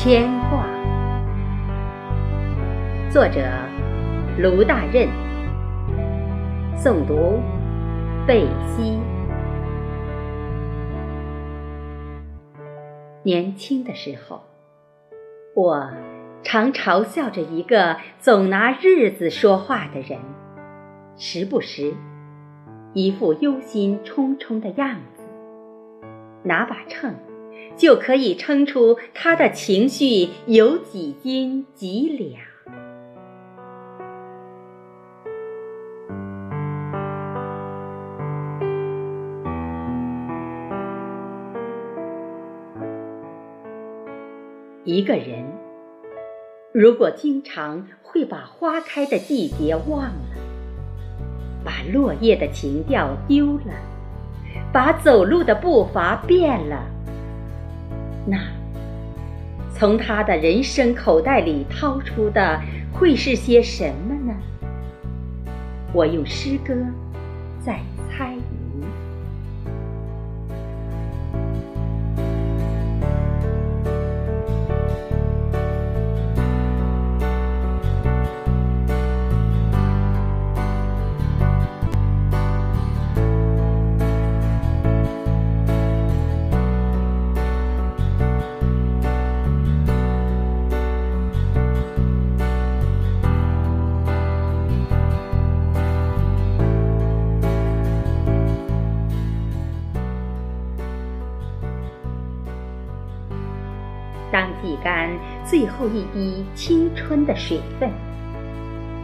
牵挂，作者卢大任，诵读贝西。年轻的时候，我常嘲笑着一个总拿日子说话的人，时不时一副忧心忡忡的样子，拿把秤。就可以称出他的情绪有几斤几两。一个人如果经常会把花开的季节忘了，把落叶的情调丢了，把走路的步伐变了。那，从他的人生口袋里掏出的会是些什么呢？我用诗歌在最后一滴青春的水分，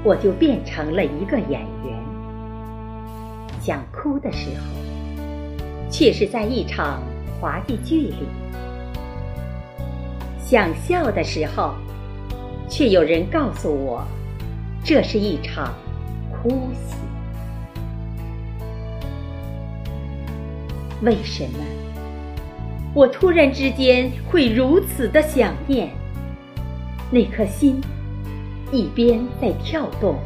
我就变成了一个演员。想哭的时候，却是在一场滑稽剧里；想笑的时候，却有人告诉我，这是一场哭戏。为什么？我突然之间会如此的想念，那颗心一边在跳动，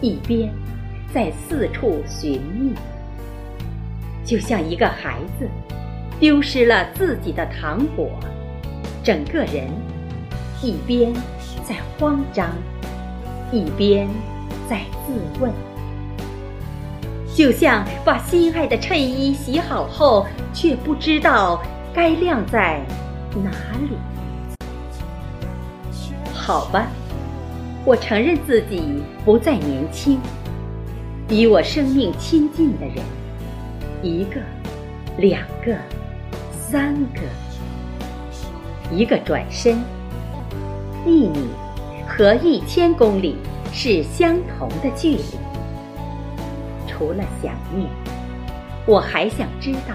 一边在四处寻觅，就像一个孩子丢失了自己的糖果，整个人一边在慌张，一边在自问，就像把心爱的衬衣洗好后，却不知道。该晾在哪里？好吧，我承认自己不再年轻。与我生命亲近的人，一个、两个、三个，一个转身，一米和一千公里是相同的距离。除了想念，我还想知道。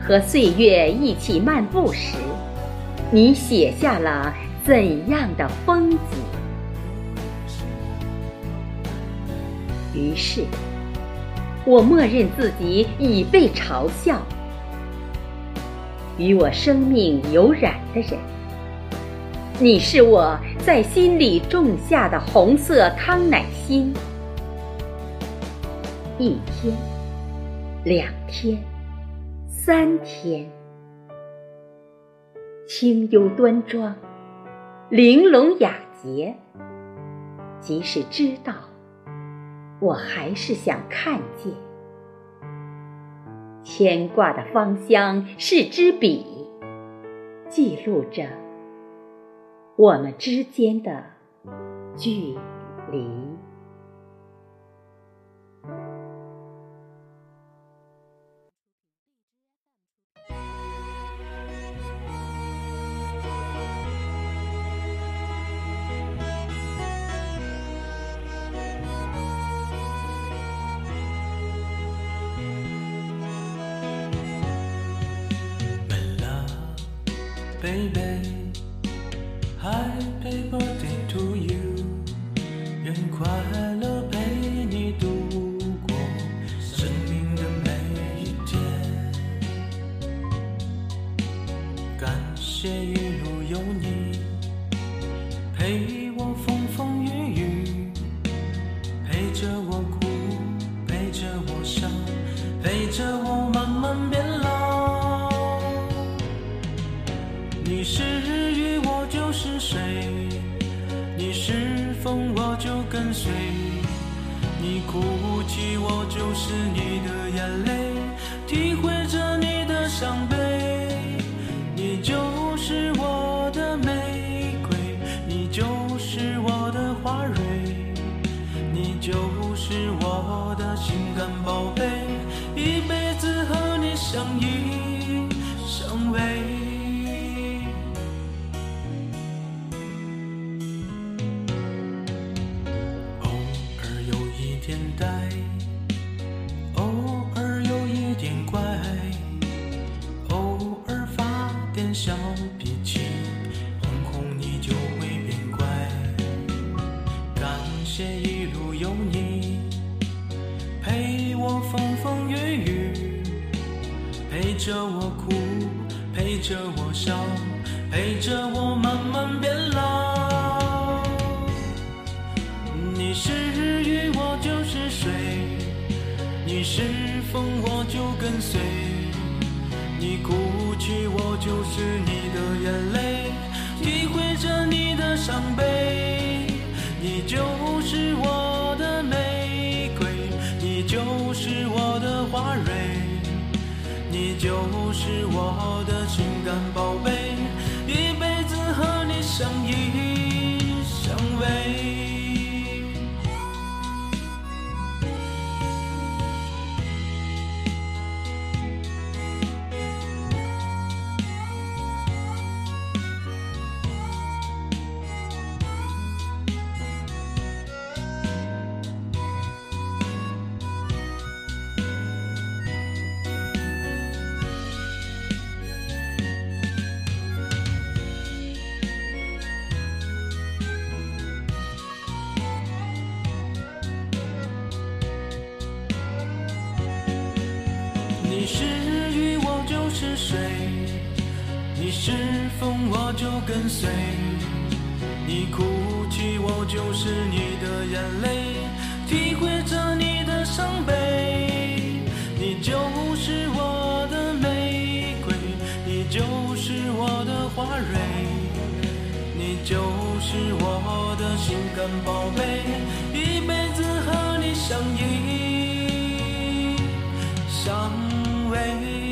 和岁月一起漫步时，你写下了怎样的风景？于是，我默认自己已被嘲笑。与我生命有染的人，你是我在心里种下的红色康乃馨。一天，两天。三天，清幽端庄，玲珑雅洁。即使知道，我还是想看见。牵挂的芳香是支笔，记录着我们之间的距离。Baby. Happy birthday to you，愿快乐陪你度过生命的每一天。感谢一路有你陪我风风雨雨，陪着我哭，陪着我笑，陪着我慢慢变老。你是与我。你哭泣我就是你的眼泪，体会着你的伤悲，风风雨雨，陪着我哭，陪着我笑，陪着我慢慢变老。你是雨，我就是水；你是风，我就跟随。你哭泣，我就是你的眼泪，体会着你的伤悲。你就是我的美，就是我的花蕊，你就是我的情感宝贝，一辈子和你相依相偎。你是雨，我就是水；你是风，我就跟随。你哭泣，我就是你的眼泪，体会着你的伤悲。你就是我的玫瑰，你就是我的花蕊，你就是我的心肝宝贝，一辈子和你相依相偎。